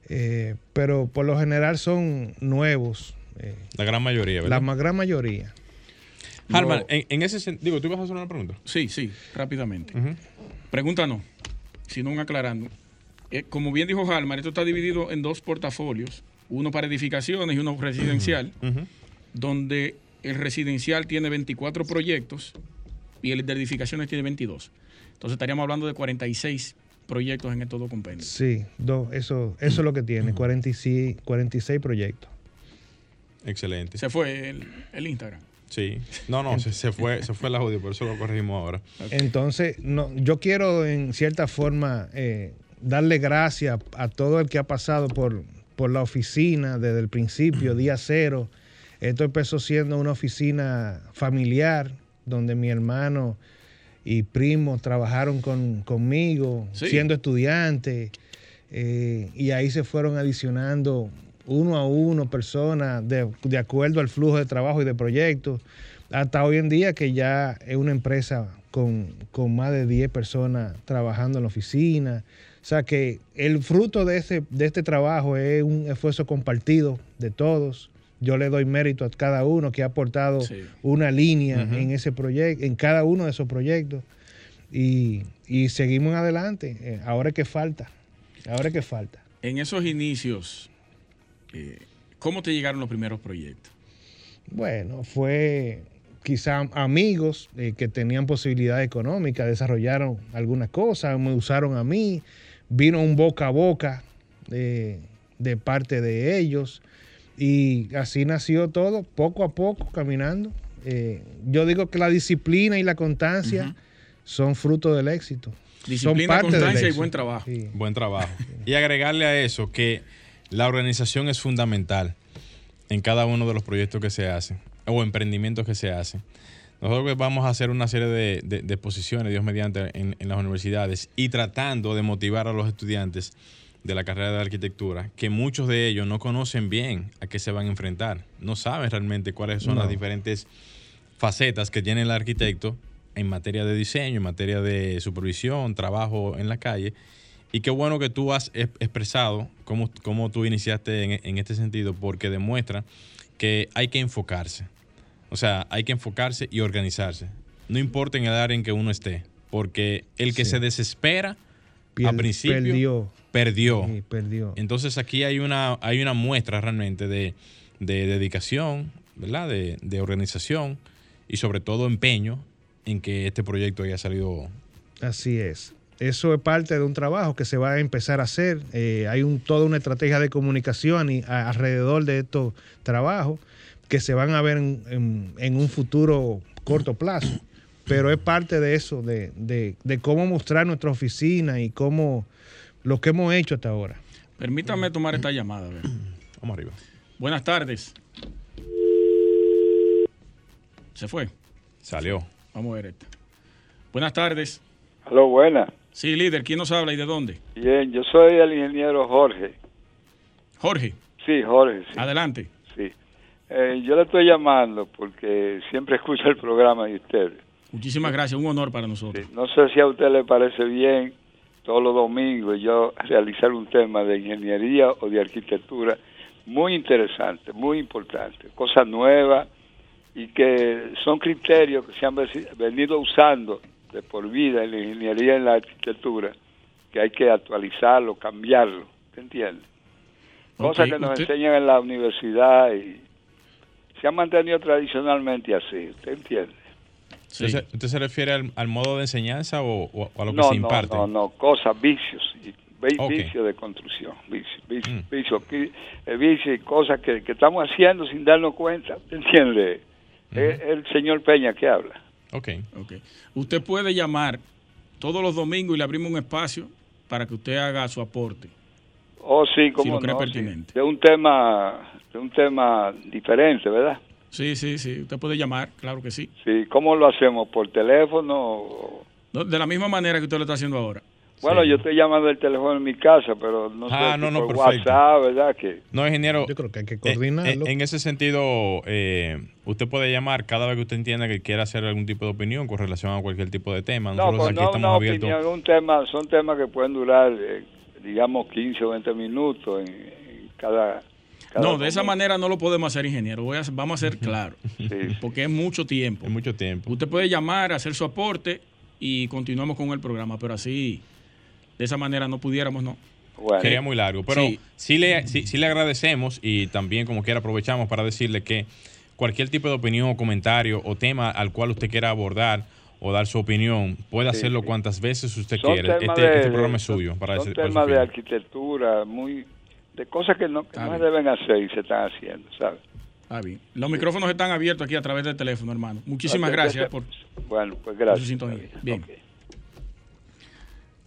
Eh, pero por lo general son nuevos. Eh, la gran mayoría, ¿verdad? La gran mayoría. Harman, en, ese sentido, digo, ¿tú ibas a hacer una pregunta? Sí, sí, rápidamente. Pregunta no, sino un aclarando. Eh, como bien dijo Harman, esto está dividido en dos portafolios, uno para edificaciones y uno residencial, donde el residencial tiene 24 proyectos y el de edificaciones tiene 22. Entonces estaríamos hablando de 46 proyectos en estos dos compendios. Sí, dos, eso, eso es lo que tiene, 46, 46 proyectos. Excelente. Se fue el, Instagram. Sí, no, no, se, fue, se fue el audio, por eso lo corregimos ahora. Entonces, no, yo quiero en cierta forma eh, darle gracias a todo el que ha pasado por, por la oficina desde el principio, día cero. Esto empezó siendo una oficina familiar donde mi hermano y primos trabajaron conmigo siendo estudiantes eh, y ahí se fueron adicionando uno a uno personas de, de, acuerdo al flujo de trabajo y de proyectos, hasta hoy en día que ya es una empresa con, con más de 10 personas trabajando en la oficina. O sea que el fruto de, ese, de este trabajo es un esfuerzo compartido de todos. Yo le doy mérito a cada uno que ha aportado una línea en ese proyecto, en cada uno de esos proyectos. Y, seguimos adelante. Eh, ahora es que falta. Ahora es que falta. En esos inicios, eh, ¿cómo te llegaron los primeros proyectos? Bueno, fue quizá amigos eh, que tenían posibilidad económica, desarrollaron algunas cosas, me usaron a mí, vino un boca a boca de parte de ellos y así nació todo, poco a poco, caminando. Eh, yo digo que la disciplina y la constancia son fruto del éxito. Disciplina, constancia y buen trabajo. Buen trabajo. Y agregarle a eso que la organización es fundamental en cada uno de los proyectos que se hacen o emprendimientos que se hacen. Nosotros vamos a hacer una serie de, exposiciones, Dios mediante, en, en las universidades y tratando de motivar a los estudiantes de la carrera de arquitectura, que muchos de ellos no conocen bien a qué se van a enfrentar, no saben realmente cuáles son las diferentes facetas que tiene el arquitecto en materia de diseño, en materia de supervisión, trabajo en la calle. Y qué bueno que tú has expresado cómo, cómo tú iniciaste en, en, este sentido, porque demuestra que hay que enfocarse. O sea, hay que enfocarse y organizarse. No importa en el área en que uno esté, porque el que se desespera a principio perdió. perdió. Entonces aquí hay una, hay una muestra realmente de, dedicación, ¿verdad? De, organización y sobre todo empeño en que este proyecto haya salido. Así es. Eso es parte de un trabajo que se va a empezar a hacer. Eh, hay un, toda una estrategia de comunicación y, alrededor de estos trabajos que se van a ver en, en un futuro corto plazo pero es parte de eso, de, de, cómo mostrar nuestra oficina y cómo lo que hemos hecho hasta ahora. Permítame tomar esta llamada. Vamos arriba. Buenas tardes. Se fue. Salió. Vamos a ver esta. Buenas tardes. Aló, buenas. Sí, líder, ¿quién nos habla y de dónde? Bien, yo soy el ingeniero Jorge. Jorge. Sí, Jorge. Adelante. Sí. Eh, yo le estoy llamando porque siempre escucho el programa de ustedes. Muchísimas gracias, un honor para nosotros. no sé si a usted le parece bien todos los domingos yo realizar un tema de ingeniería o de arquitectura muy interesante, muy importante, cosas nuevas y que son criterios que se han venido usando de por vida en la ingeniería y en la arquitectura, que hay que actualizarlo, cambiarlo, ¿te entiende? Cosas que nos enseñan en la universidad y se han mantenido tradicionalmente así, ¿usted entiende? ¿Usted, se, refiere al, modo de enseñanza o, a lo que se imparte? No, no, cosas, vicios, vicios de construcción, vicios, vicios, mm. vicios, y cosas que, estamos haciendo sin darnos cuenta, ¿entiende? es el señor Peña que habla. Ok. okay. Usted puede llamar todos los domingos y le abrimos un espacio para que usted haga su aporte. Oh, sí, como si lo cree pertinente. De un tema, de un tema diferente, ¿verdad? Sí, sí, sí. Usted puede llamar, claro que sí. Sí, ¿cómo lo hacemos? ¿Por teléfono? de la misma manera que usted lo está haciendo ahora. Bueno, yo estoy llamando el teléfono en mi casa, pero no ah, sé no, no, por perfecto. WhatsApp, ¿verdad? Que... No, ingeniero. Yo creo que hay que eh, coordinarlo. eh, en ese sentido, eh, usted puede llamar cada vez que usted entienda que quiera hacer algún tipo de opinión con relación a cualquier tipo de tema. No, Nosotros pues aquí no estamos una abiertos. opinión, un tema, son temas que pueden durar, eh, digamos, 15 o 20 minutos en, en cada, cada No, de esa manera no lo podemos hacer, ingeniero. Voy a- vamos a ser claros. Sí. Porque es mucho tiempo. Mucho tiempo. Usted puede llamar, hacer su aporte y continuamos con el programa, pero así, de esa manera no pudiéramos, ¿no? Bueno, Sería muy largo. Pero Sí. sí, le, sí, sí le agradecemos y también, como quiera, aprovechamos para decirle que cualquier tipo de opinión o comentario o tema al cual usted quiera abordar o dar su opinión, puede Sí, hacerlo sí. cuantas veces usted son quiera. temas Este, de- este programa es suyo. Para son ese- temas de arquitectura, muy de cosas que no, que no se deben hacer y se están haciendo, ¿sabes? Ah, bien. Los micrófonos están abiertos aquí a través del teléfono, hermano. Muchísimas gracias por... Bueno, pues por su gracias. sintonía. Bien.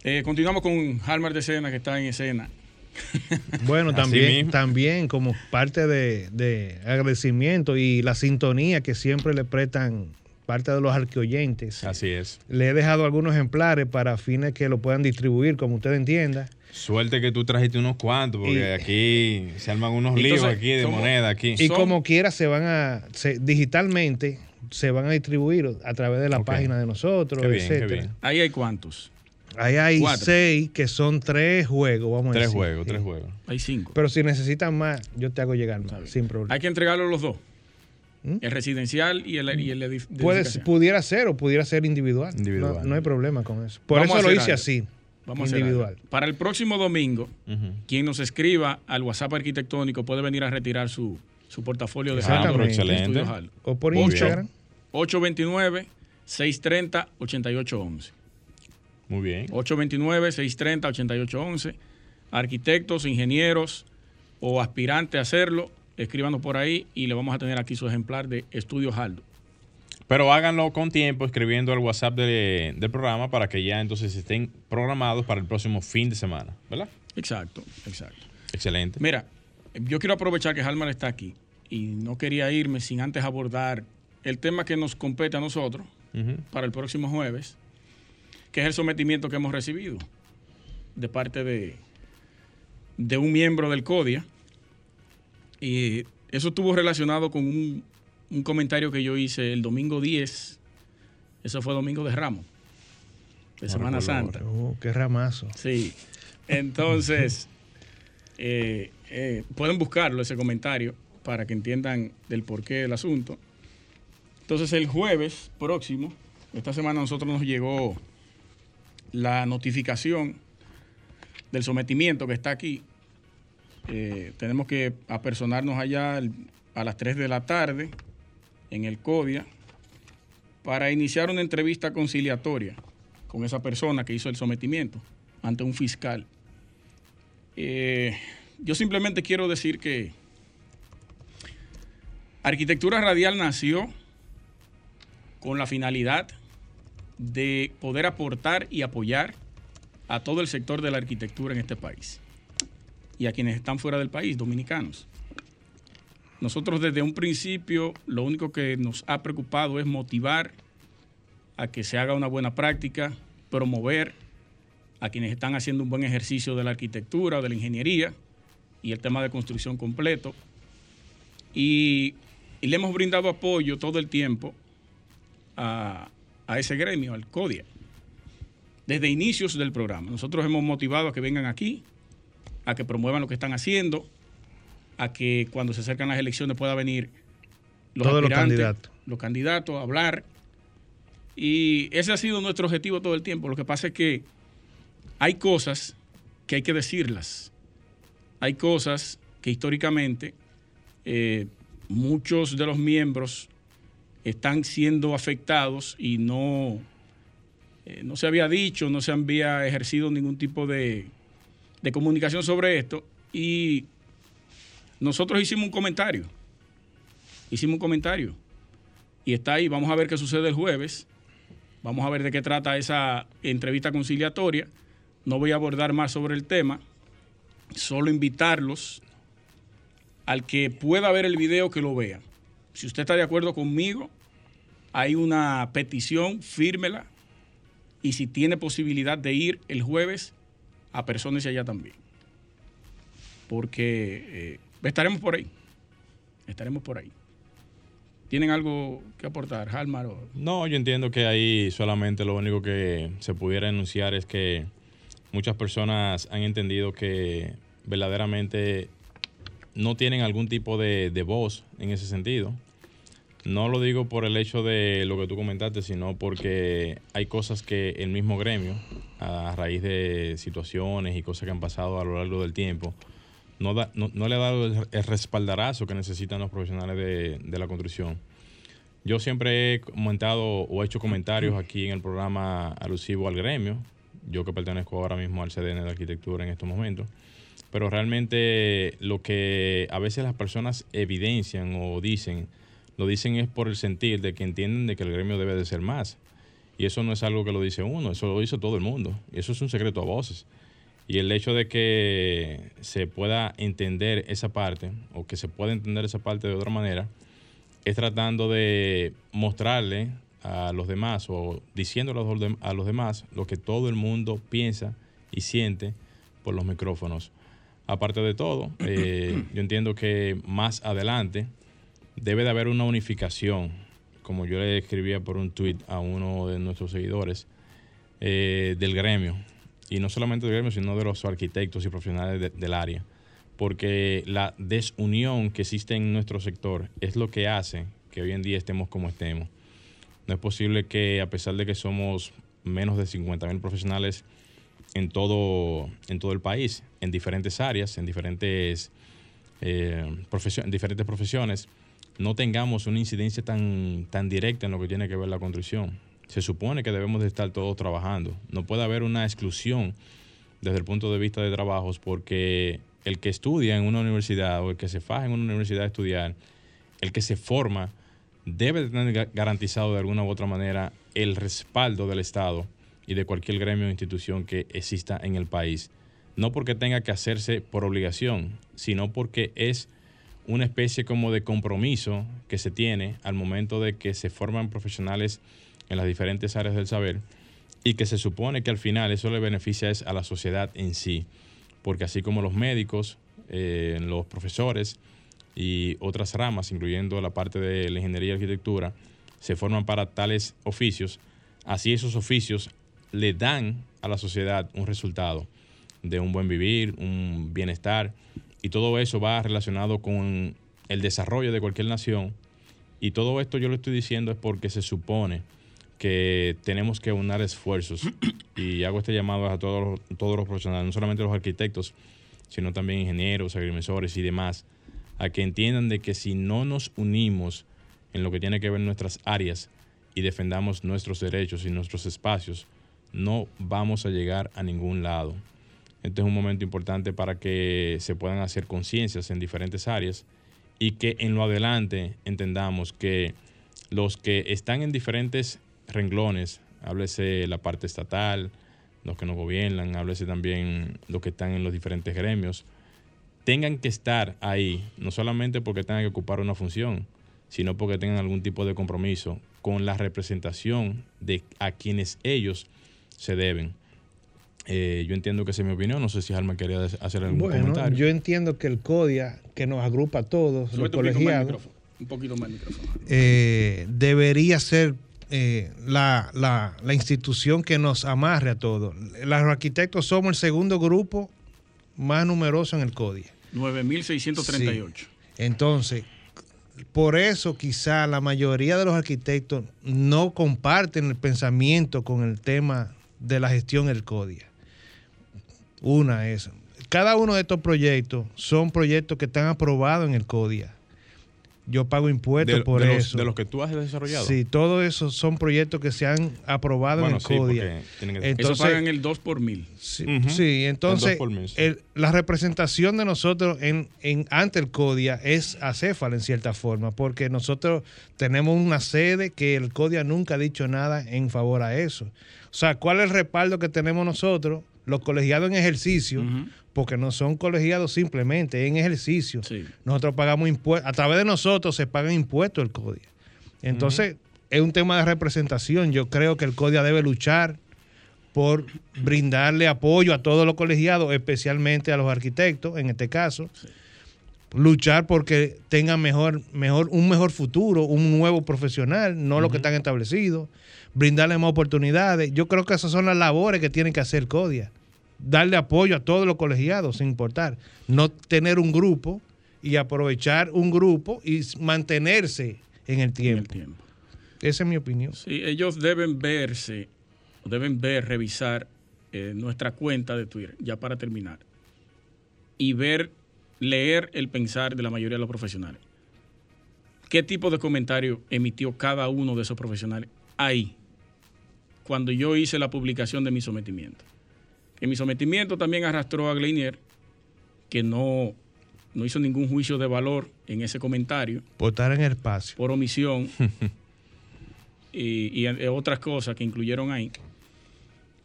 Eh, continuamos con Halmar de Escena, que está en escena. Bueno, también, también como parte de, de agradecimiento y la sintonía que siempre le prestan parte de los arqueoyentes. Así es. Le he dejado algunos ejemplares para fines que lo puedan distribuir, como usted entienda. Suerte que tú trajiste unos cuantos, porque Y- aquí se arman unos Entonces, líos aquí de moneda aquí. Y Son- como quiera se van a, se- digitalmente, se van a distribuir a través de la página de nosotros, bien, etcétera. Ahí hay cuántos. Ahí hay Cuatro. seis que son tres juegos, vamos a Tres decir. juegos, Sí. tres juegos. Hay cinco. Pero si necesitan más, yo te hago llegar más, sin problema. Hay que entregarlos los dos. ¿Mm? El residencial y el, y el edif- de Puede, edificación. pudiera ser o pudiera ser individual. Individual. No, no hay problema con eso. Por Vamos a eso lo hice algo. así, Vamos a hacer individual. algo. Para el próximo domingo, quien nos escriba al WhatsApp arquitectónico puede venir a retirar su, su portafolio de. Haldo, Excelente. Haldo. O por Muy bien. Instagram. 829-630-8811. Muy bien. 829-630-8811. Arquitectos, ingenieros o aspirantes a hacerlo, escríbanos por ahí y le vamos a tener aquí su ejemplar de Estudio Haldo. Pero háganlo con tiempo, escribiendo al WhatsApp de- del programa para que ya entonces estén programados para el próximo fin de semana, ¿verdad? Exacto, exacto. Excelente. Mira, yo quiero aprovechar que Halmar está aquí y no quería irme sin antes abordar el tema que nos compete a nosotros para el próximo jueves, que es el sometimiento que hemos recibido de parte de, de un miembro del CODIA. Y eso estuvo relacionado con un, un comentario que yo hice el domingo 10, eso fue domingo de Ramos, de Semana Santa. Oh, qué ramazo. Sí. Entonces, eh, eh, pueden buscarlo, ese comentario, para que entiendan del porqué del asunto. Entonces, el jueves próximo, esta semana a nosotros nos llegó la notificación del sometimiento que está aquí. Eh, tenemos que apersonarnos allá al- a las 3 de la tarde en el CODIA para iniciar una entrevista conciliatoria con esa persona que hizo el sometimiento ante un fiscal. Eh, yo simplemente quiero decir que Arquitectura Radial nació con la finalidad de poder aportar y apoyar a todo el sector de la arquitectura en este país y a quienes están fuera del país, dominicanos. Nosotros desde un principio lo único que nos ha preocupado es motivar a que se haga una buena práctica, promover a quienes están haciendo un buen ejercicio de la arquitectura, de la ingeniería y el tema de construcción completo. Y, y le hemos brindado apoyo todo el tiempo a, a ese gremio, al CODIA, desde inicios del programa. Nosotros hemos motivado a que vengan aquí, a que promuevan lo que están haciendo, a que cuando se acercan las elecciones pueda venir los Todos los aspirantes, candidatos. los candidatos a hablar. Y ese ha sido nuestro objetivo todo el tiempo. Lo que pasa es que hay cosas que hay que decirlas. Hay cosas que históricamente eh, muchos de los miembros están siendo afectados y no, eh, no se había dicho, no se había ejercido ningún tipo de, de comunicación sobre esto. Y nosotros hicimos un comentario. Hicimos un comentario. Y está ahí. Vamos a ver qué sucede el jueves. Vamos a ver de qué trata esa entrevista conciliatoria. No voy a abordar más sobre el tema. Solo invitarlos al que pueda ver el video que lo vea. Si usted está de acuerdo conmigo, hay una petición, fírmela y si tiene posibilidad de ir el jueves, a personas allá también. Porque eh, estaremos por ahí. Estaremos por ahí. ¿Tienen algo que aportar, Halmar? No, yo entiendo que ahí solamente lo único que se pudiera enunciar es que muchas personas han entendido que verdaderamente no tienen algún tipo de voz en ese sentido. No lo digo por el hecho de lo que tú comentaste, sino porque hay cosas que el mismo gremio, a raíz de situaciones y cosas que han pasado a lo largo del tiempo, no, no, le ha dado el, respaldarazo que necesitan los profesionales de, la construcción. Yo siempre he comentado o he hecho comentarios aquí en el programa alusivo al gremio, yo que pertenezco ahora mismo al CDN de arquitectura en estos momentos, pero realmente lo que a veces las personas evidencian o dicen, lo dicen es por el sentir de que entienden de que el gremio debe de ser más. Y eso no es algo que lo dice uno, eso lo dice todo el mundo. Y eso es un secreto a voces. Y el hecho de que se pueda entender esa parte, o que se pueda entender esa parte de otra manera, es tratando de mostrarle a los demás o diciéndole a los demás lo que todo el mundo piensa y siente por los micrófonos. Aparte de todo, eh, yo entiendo que más adelante debe de haber una unificación, como yo le escribía por un tweet a uno de nuestros seguidores, eh, del gremio. Y no solamente del gremio, sino de los arquitectos y profesionales del área. Porque la desunión que existe en nuestro sector es lo que hace que hoy en día estemos como estemos. No es posible que a pesar de que somos menos de 50 mil profesionales en todo, en todo el país, en diferentes áreas, en diferentes, eh, en diferentes profesiones, no tengamos una incidencia tan, tan directa en lo que tiene que ver la construcción. Se supone que debemos de estar todos trabajando. No puede haber una exclusión desde el punto de vista de trabajos porque el que estudia en una universidad o el que se faja en una universidad a estudiar, el que se forma, debe tener garantizado de alguna u otra manera el respaldo del Estado y de cualquier gremio o institución que exista en el país. No porque tenga que hacerse por obligación, sino porque es una especie como de compromiso que se tiene al momento de que se forman profesionales en las diferentes áreas del saber y que se supone que al final eso le beneficia es a la sociedad en sí, porque así como los médicos, eh, los profesores y otras ramas, incluyendo la parte de la ingeniería y arquitectura, se forman para tales oficios, así esos oficios le dan a la sociedad un resultado de un buen vivir, un bienestar, y todo eso va relacionado con el desarrollo de cualquier nación. Y todo esto yo lo estoy diciendo es porque se supone que tenemos que unir esfuerzos. Y hago este llamado a todos los, todos los profesionales, no solamente los arquitectos, sino también ingenieros, agrimensores y demás, a que entiendan de que si no nos unimos en lo que tiene que ver nuestras áreas y defendamos nuestros derechos y nuestros espacios, no vamos a llegar a ningún lado. Este es un momento importante para que se puedan hacer conciencias en diferentes áreas y que en lo adelante entendamos que los que están en diferentes renglones, háblese la parte estatal, los que nos gobiernan, háblese también los que están en los diferentes gremios, tengan que estar ahí, no solamente porque tengan que ocupar una función, sino porque tengan algún tipo de compromiso con la representación de a quienes ellos se deben. Eh, yo entiendo que esa es mi opinión. No sé si Alma quería hacer algún bueno, comentario. Yo entiendo que el CODIA, que nos agrupa a todos, los colegiados, un poquito más el micrófono. Eh, debería ser eh, la, la, la, institución que nos amarre a todos. Los arquitectos somos el segundo grupo más numeroso en el CODIA. 9.638. Entonces, por eso quizá la mayoría de los arquitectos no comparten el pensamiento con el tema de la gestión del CODIA. Una es, cada uno de estos proyectos son proyectos que están aprobados en el CODIA. Yo pago impuestos por eso. de los que tú has desarrollado. Sí, todos esos son proyectos que se han aprobado en el CODIA. Entonces, eso pagan el 2 por mil. Sí, entonces la representación de nosotros en, en, ante el CODIA es acéfala en cierta forma, porque nosotros tenemos una sede que el CODIA nunca ha dicho nada en favor a eso. O sea, ¿cuál es el respaldo que tenemos nosotros? Los colegiados en ejercicio, porque no son colegiados simplemente, en ejercicio. Nosotros pagamos impuestos, a través de nosotros se pagan impuestos el CODIA. Entonces, es un tema de representación. Yo creo que el CODIA debe luchar por brindarle apoyo a todos los colegiados, especialmente a los arquitectos, en este caso. Luchar porque tengan mejor, mejor, un mejor futuro, un nuevo profesional, no lo que están establecidos, brindarle más oportunidades. Yo creo que esas son las labores que tienen que hacer CODIA. Darle apoyo a todos los colegiados, sin importar. No tener un grupo y aprovechar un grupo y mantenerse en el tiempo. Esa es mi opinión. Sí, ellos deben verse, deben ver, revisar eh, nuestra cuenta de Twitter, ya para terminar, y ver, leer el pensar de la mayoría de los profesionales. ¿Qué tipo de comentario emitió cada uno de esos profesionales ahí, cuando yo hice la publicación de mi sometimiento? Que mi sometimiento también arrastró a Gleinier, que no no hizo ningún juicio de valor en ese comentario. Por estar en el espacio. Por omisión. y, otras cosas que incluyeron ahí.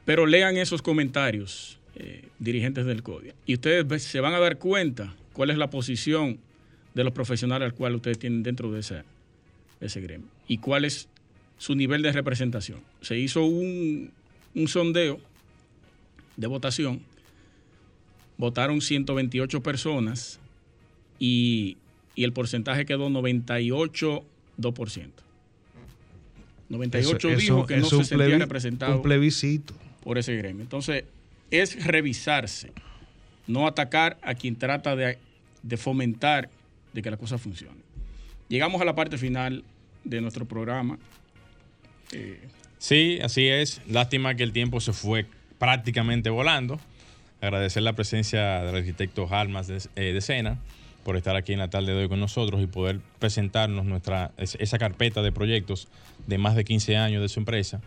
Pero lean esos comentarios, eh, dirigentes del CODIA, y ustedes se van a dar cuenta cuál es la posición de los profesionales al cual ustedes tienen dentro de ese, ese gremio y cuál es su nivel de representación. Se hizo un, un sondeo de votación, votaron 128 personas y, el porcentaje quedó 98,2%. 98 dijo que no se sentía representado plebiscito. por ese gremio. Entonces, es revisarse, no atacar a quien trata de, fomentar de que la cosa funcione. Llegamos a la parte final de nuestro programa. Eh, sí, así es. Lástima que el tiempo se fue prácticamente volando. Agradecer la presencia del arquitecto Almas de, eh, de Sena por estar aquí en la tarde de hoy con nosotros y poder presentarnos nuestra, esa carpeta de proyectos de más de 15 años de su empresa.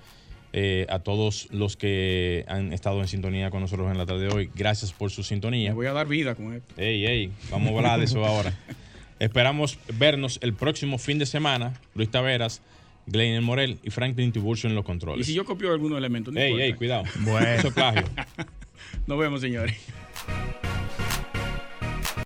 Eh, a todos los que han estado en sintonía con nosotros en la tarde de hoy, gracias por su sintonía. Me voy a dar vida con esto. Ey, ey, vamos a hablar de eso ahora. Esperamos vernos el próximo fin de semana. Luis Taveras, Glenn Morel y Franklin Tiburcio en los controles. Y si yo copio algunos elementos. ey, ey, cuidado. Bueno. Eso Nos vemos, señores.